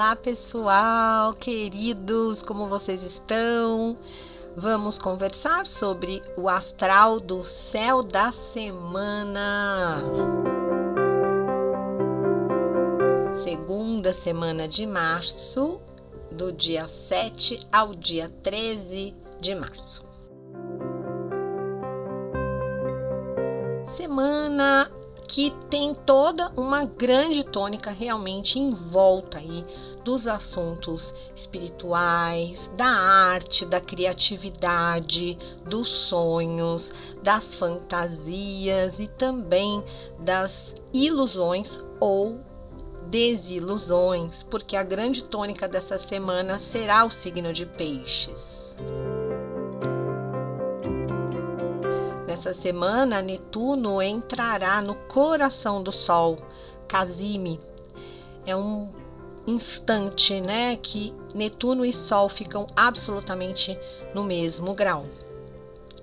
Olá, pessoal, queridos, como vocês estão? Vamos conversar sobre o astral do céu da semana. Segunda semana de março, do dia 7 ao dia 13 de março. Semana que tem toda uma grande tônica realmente em volta aí dos assuntos espirituais, da arte, da criatividade, dos sonhos, das fantasias e também das ilusões ou desilusões, porque a grande tônica dessa semana será o signo de Peixes. Nessa semana, Netuno entrará no coração do Sol, Casime. É um instante, né, que Netuno e Sol ficam absolutamente no mesmo grau.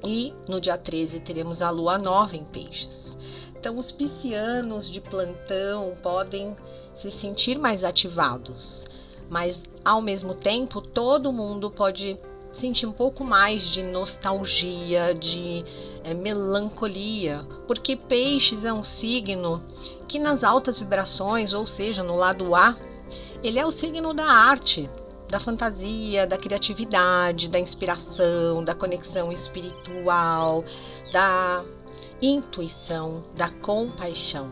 E no dia 13 teremos a lua nova em Peixes. Então, os piscianos de plantão podem se sentir mais ativados, mas ao mesmo tempo todo mundo pode sentir um pouco mais de nostalgia, de é, melancolia, porque Peixes é um signo que nas altas vibrações, ou seja, no lado A, ele é o signo da arte, da fantasia, da criatividade, da inspiração, da conexão espiritual, da intuição, da compaixão.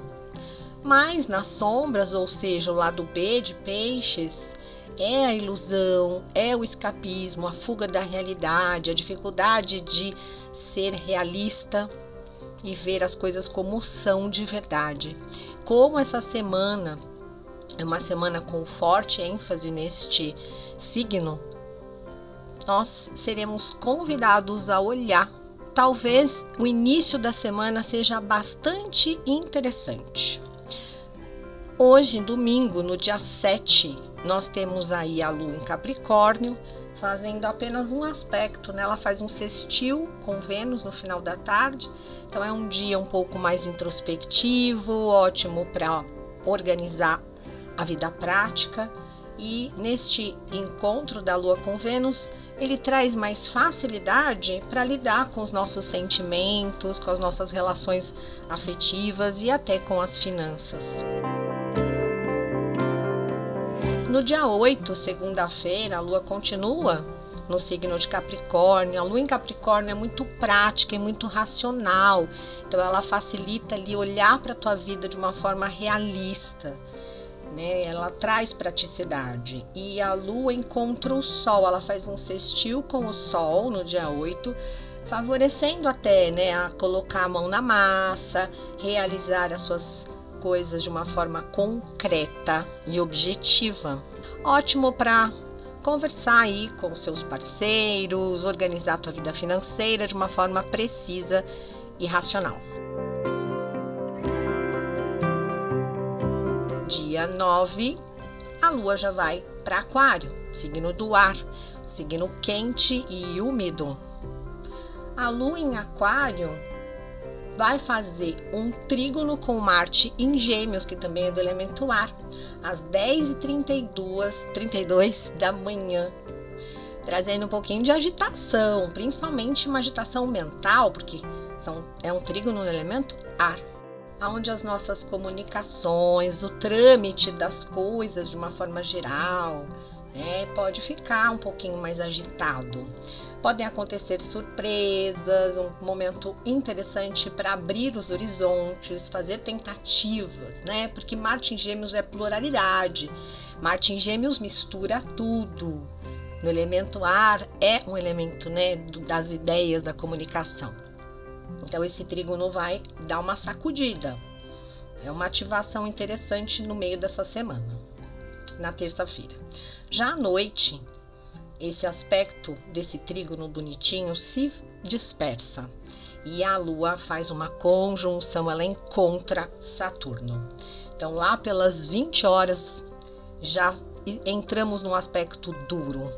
Mas nas sombras, ou seja, o lado B de Peixes, é a ilusão, é o escapismo, a fuga da realidade, a dificuldade de ser realista e ver as coisas como são de verdade. Como essa semana é uma semana com forte ênfase neste signo, nós seremos convidados a olhar. Talvez o início da semana seja bastante interessante. Hoje, domingo, no dia 7 nós temos aí a Lua em Capricórnio, fazendo apenas um aspecto, né? Ela faz um sextil com Vênus no final da tarde. Então é um dia um pouco mais introspectivo, ótimo para organizar a vida prática. E neste encontro da Lua com Vênus, ele traz mais facilidade para lidar com os nossos sentimentos, com as nossas relações afetivas e até com as finanças. No dia 8, segunda-feira, a lua continua no signo de Capricórnio. A lua em Capricórnio é muito prática e muito racional. Então ela facilita ali olhar para a tua vida de uma forma realista. Né? Ela traz praticidade. E a lua encontra o sol, ela faz um sextil com o sol no dia 8, favorecendo até, né, a colocar a mão na massa, realizar as suas coisas de uma forma concreta e objetiva. Ótimo para conversar aí com seus parceiros, organizar a tua vida financeira de uma forma precisa e racional. Dia 9, a lua já vai para Aquário, signo do ar, signo quente e úmido. A lua em Aquário vai fazer um trígono com Marte em Gêmeos, que também é do elemento ar, às 10h32 32 da manhã, trazendo um pouquinho de agitação, principalmente uma agitação mental, porque são, é um trígono no elemento ar, onde as nossas comunicações, o trâmite das coisas de uma forma geral, né, pode ficar um pouquinho mais agitado. Podem acontecer surpresas, um momento interessante para abrir os horizontes, fazer tentativas, né? Porque Marte em Gêmeos é pluralidade. Marte em Gêmeos mistura tudo. No elemento ar é um elemento, né, das ideias da comunicação. Então esse trígono vai dar uma sacudida. É uma ativação interessante no meio dessa semana, na terça-feira. Já à noite, esse aspecto desse trígono bonitinho se dispersa e a Lua faz uma conjunção, ela encontra Saturno. Então, lá pelas 20 horas, já entramos num aspecto duro,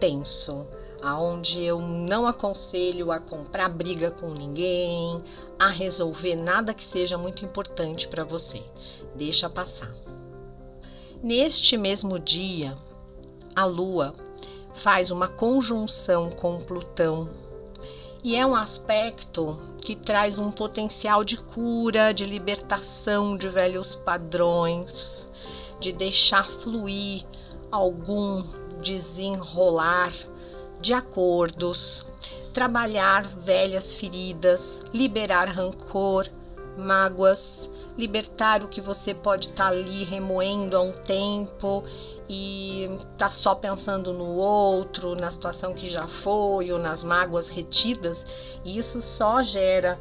tenso, aonde eu não aconselho a comprar briga com ninguém, a resolver nada que seja muito importante para você. Deixa passar. Neste mesmo dia, a Lua faz uma conjunção com Plutão. E é um aspecto que traz um potencial de cura, de libertação de velhos padrões, de deixar fluir algum desenrolar de acordos, trabalhar velhas feridas, liberar rancor, mágoas, libertar o que você pode estar tá ali remoendo há um tempo e tá só pensando no outro, na situação que já foi ou nas mágoas retidas, isso só gera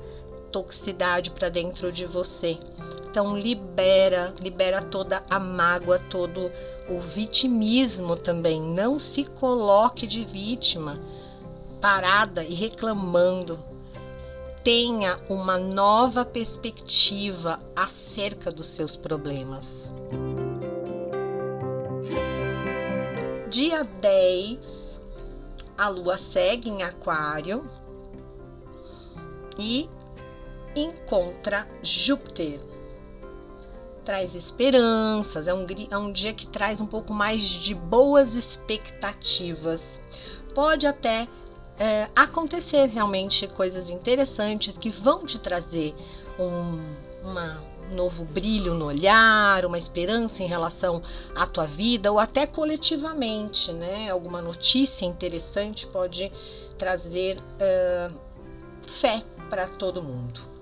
toxicidade para dentro de você. Então libera, libera toda a mágoa, todo o vitimismo também. Não se coloque de vítima, parada e reclamando. Tenha uma nova perspectiva acerca dos seus problemas. Dia 10, a lua segue em Aquário e encontra Júpiter traz esperanças, é um, é um dia que traz um pouco mais de boas expectativas. Pode até é, acontecer realmente coisas interessantes que vão te trazer um uma, novo brilho no olhar, uma esperança em relação à tua vida ou até coletivamente, né? Alguma notícia interessante pode trazer uh, fé para todo mundo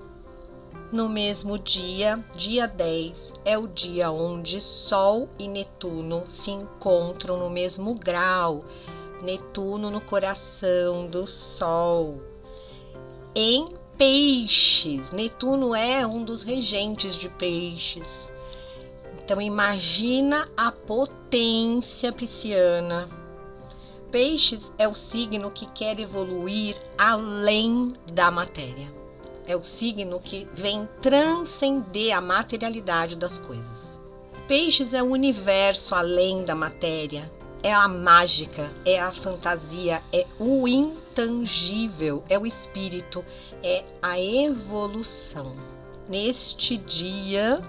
no mesmo dia, dia 10, é o dia onde Sol e Netuno se encontram no mesmo grau. Netuno no coração do Sol. Em Peixes, Netuno é um dos regentes de Peixes. Então imagina a potência pisciana. Peixes é o signo que quer evoluir além da matéria é o signo que vem transcender a materialidade das coisas. Peixes é o universo além da matéria, é a mágica, é a fantasia, é o intangível, é o espírito, é a evolução. Neste dia,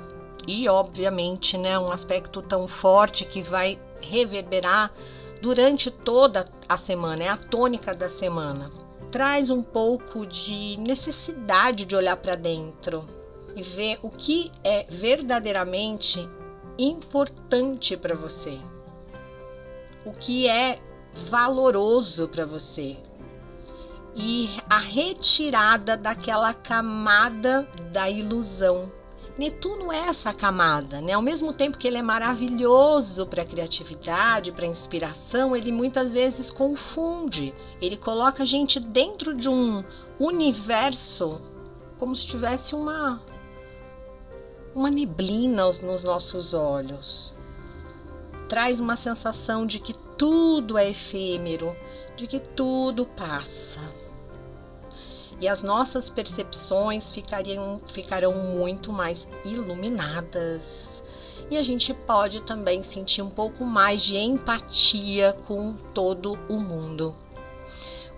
e obviamente, né, um aspecto tão forte que vai reverberar durante toda a semana, é a tônica da semana traz um pouco de necessidade de olhar para dentro e ver o que é verdadeiramente importante para você, o que é valoroso para você e a retirada daquela camada da ilusão Netuno é essa camada, né? Ao mesmo tempo que ele é maravilhoso para a criatividade, para a inspiração, ele muitas vezes confunde. Ele coloca a gente dentro de um universo como se tivesse uma uma neblina nos nossos olhos. Traz uma sensação de que tudo é efêmero, de que tudo passa e as nossas percepções ficariam, ficarão muito mais iluminadas. E a gente pode também sentir um pouco mais de empatia com todo o mundo.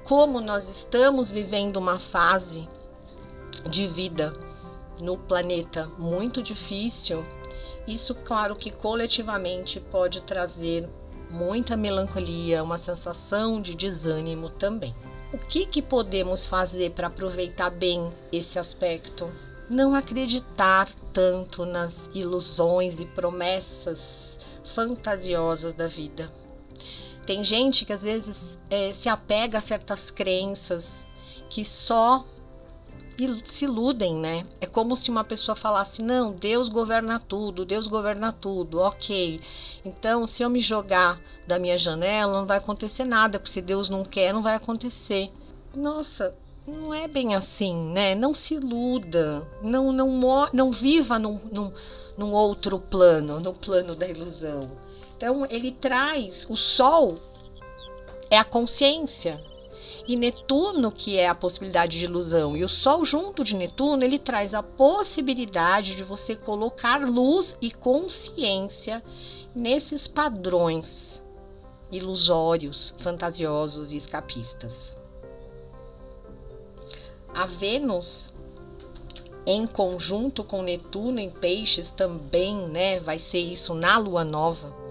Como nós estamos vivendo uma fase de vida no planeta muito difícil, isso, claro que coletivamente pode trazer muita melancolia, uma sensação de desânimo também. O que, que podemos fazer para aproveitar bem esse aspecto? Não acreditar tanto nas ilusões e promessas fantasiosas da vida. Tem gente que às vezes é, se apega a certas crenças que só se iludem, né? É como se uma pessoa falasse: não, Deus governa tudo, Deus governa tudo, ok. Então, se eu me jogar da minha janela, não vai acontecer nada, porque se Deus não quer, não vai acontecer. Nossa, não é bem assim, né? Não se iluda, não, não, não viva num, num, num outro plano, no plano da ilusão. Então, ele traz o sol é a consciência, e Netuno, que é a possibilidade de ilusão, e o Sol junto de Netuno, ele traz a possibilidade de você colocar luz e consciência nesses padrões ilusórios, fantasiosos e escapistas. A Vênus em conjunto com Netuno em Peixes também, né? Vai ser isso na lua nova.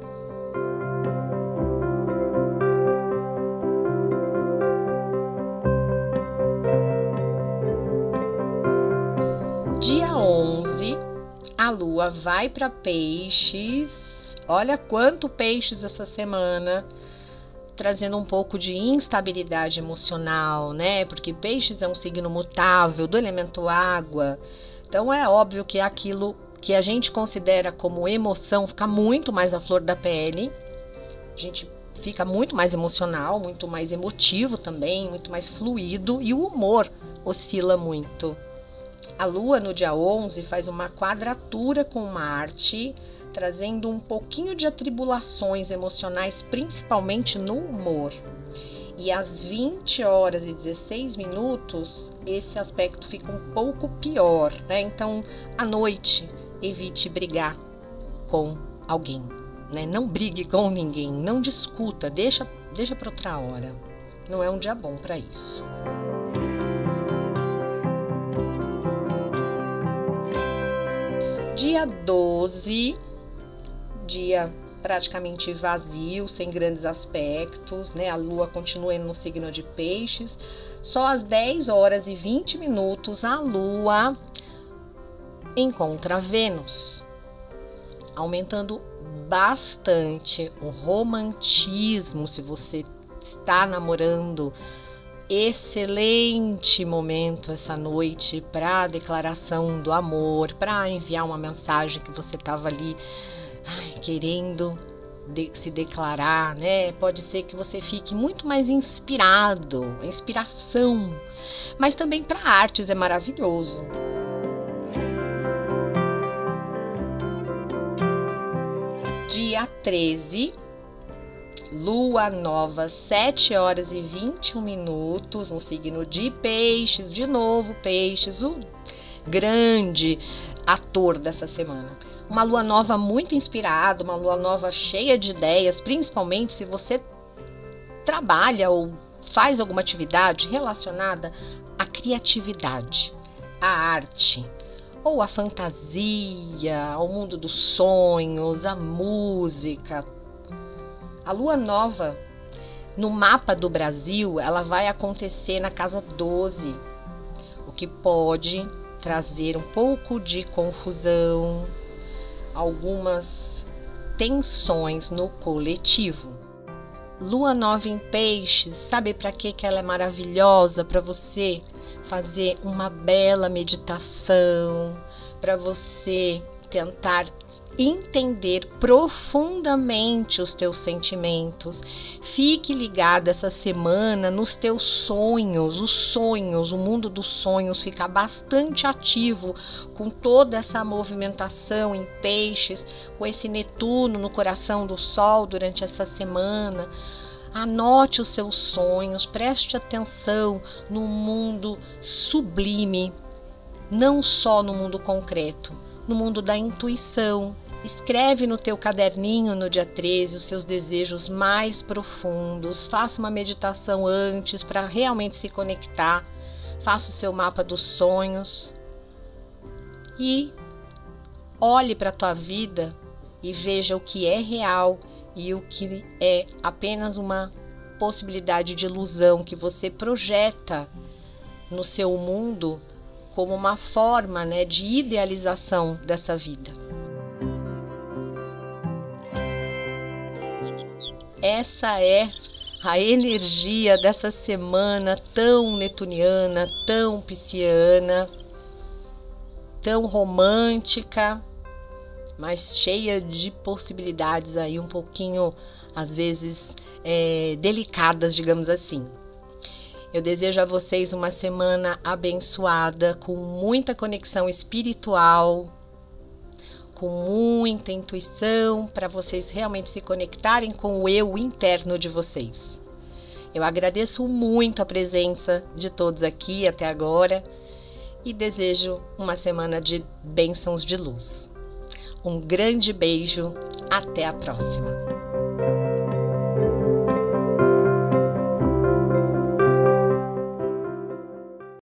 Lua vai para Peixes. Olha quanto Peixes essa semana trazendo um pouco de instabilidade emocional, né? Porque peixes é um signo mutável do elemento água. Então é óbvio que aquilo que a gente considera como emoção fica muito mais à flor da pele. A gente fica muito mais emocional, muito mais emotivo também, muito mais fluido e o humor oscila muito. A lua no dia 11 faz uma quadratura com Marte trazendo um pouquinho de atribulações emocionais, principalmente no humor. E às 20 horas e 16 minutos, esse aspecto fica um pouco pior, né? Então, à noite, evite brigar com alguém, né? Não brigue com ninguém, não discuta, deixa, deixa para outra hora. Não é um dia bom para isso. Dia 12, dia praticamente vazio, sem grandes aspectos, né? A lua continua no signo de Peixes. Só às 10 horas e 20 minutos a lua encontra Vênus, aumentando bastante o romantismo se você está namorando. Excelente momento essa noite para declaração do amor, para enviar uma mensagem que você estava ali ai, querendo de, se declarar, né? Pode ser que você fique muito mais inspirado, inspiração. Mas também para artes é maravilhoso. Dia 13, lua nova, 7 horas e 21 minutos, no signo de Peixes, de novo Peixes, o grande ator dessa semana uma lua nova muito inspirada, uma lua nova cheia de ideias, principalmente se você trabalha ou faz alguma atividade relacionada à criatividade, à arte, ou à fantasia, ao mundo dos sonhos, à música. A lua nova no mapa do Brasil, ela vai acontecer na casa 12, o que pode trazer um pouco de confusão, algumas tensões no coletivo. Lua nova em peixes, sabe para que que ela é maravilhosa para você fazer uma bela meditação, para você tentar entender profundamente os teus sentimentos. Fique ligado essa semana nos teus sonhos, os sonhos, o mundo dos sonhos fica bastante ativo com toda essa movimentação em peixes, com esse Netuno no coração do Sol durante essa semana. Anote os seus sonhos, preste atenção no mundo sublime, não só no mundo concreto, no mundo da intuição, Escreve no teu caderninho no dia 13 os seus desejos mais profundos. Faça uma meditação antes para realmente se conectar. Faça o seu mapa dos sonhos. E olhe para a tua vida e veja o que é real e o que é apenas uma possibilidade de ilusão que você projeta no seu mundo como uma forma né, de idealização dessa vida. essa é a energia dessa semana tão netuniana, tão pisciana, tão romântica, mas cheia de possibilidades aí um pouquinho, às vezes, é, delicadas, digamos assim. Eu desejo a vocês uma semana abençoada, com muita conexão espiritual, com muita intuição para vocês realmente se conectarem com o eu interno de vocês. Eu agradeço muito a presença de todos aqui até agora e desejo uma semana de bênçãos de luz. Um grande beijo, até a próxima!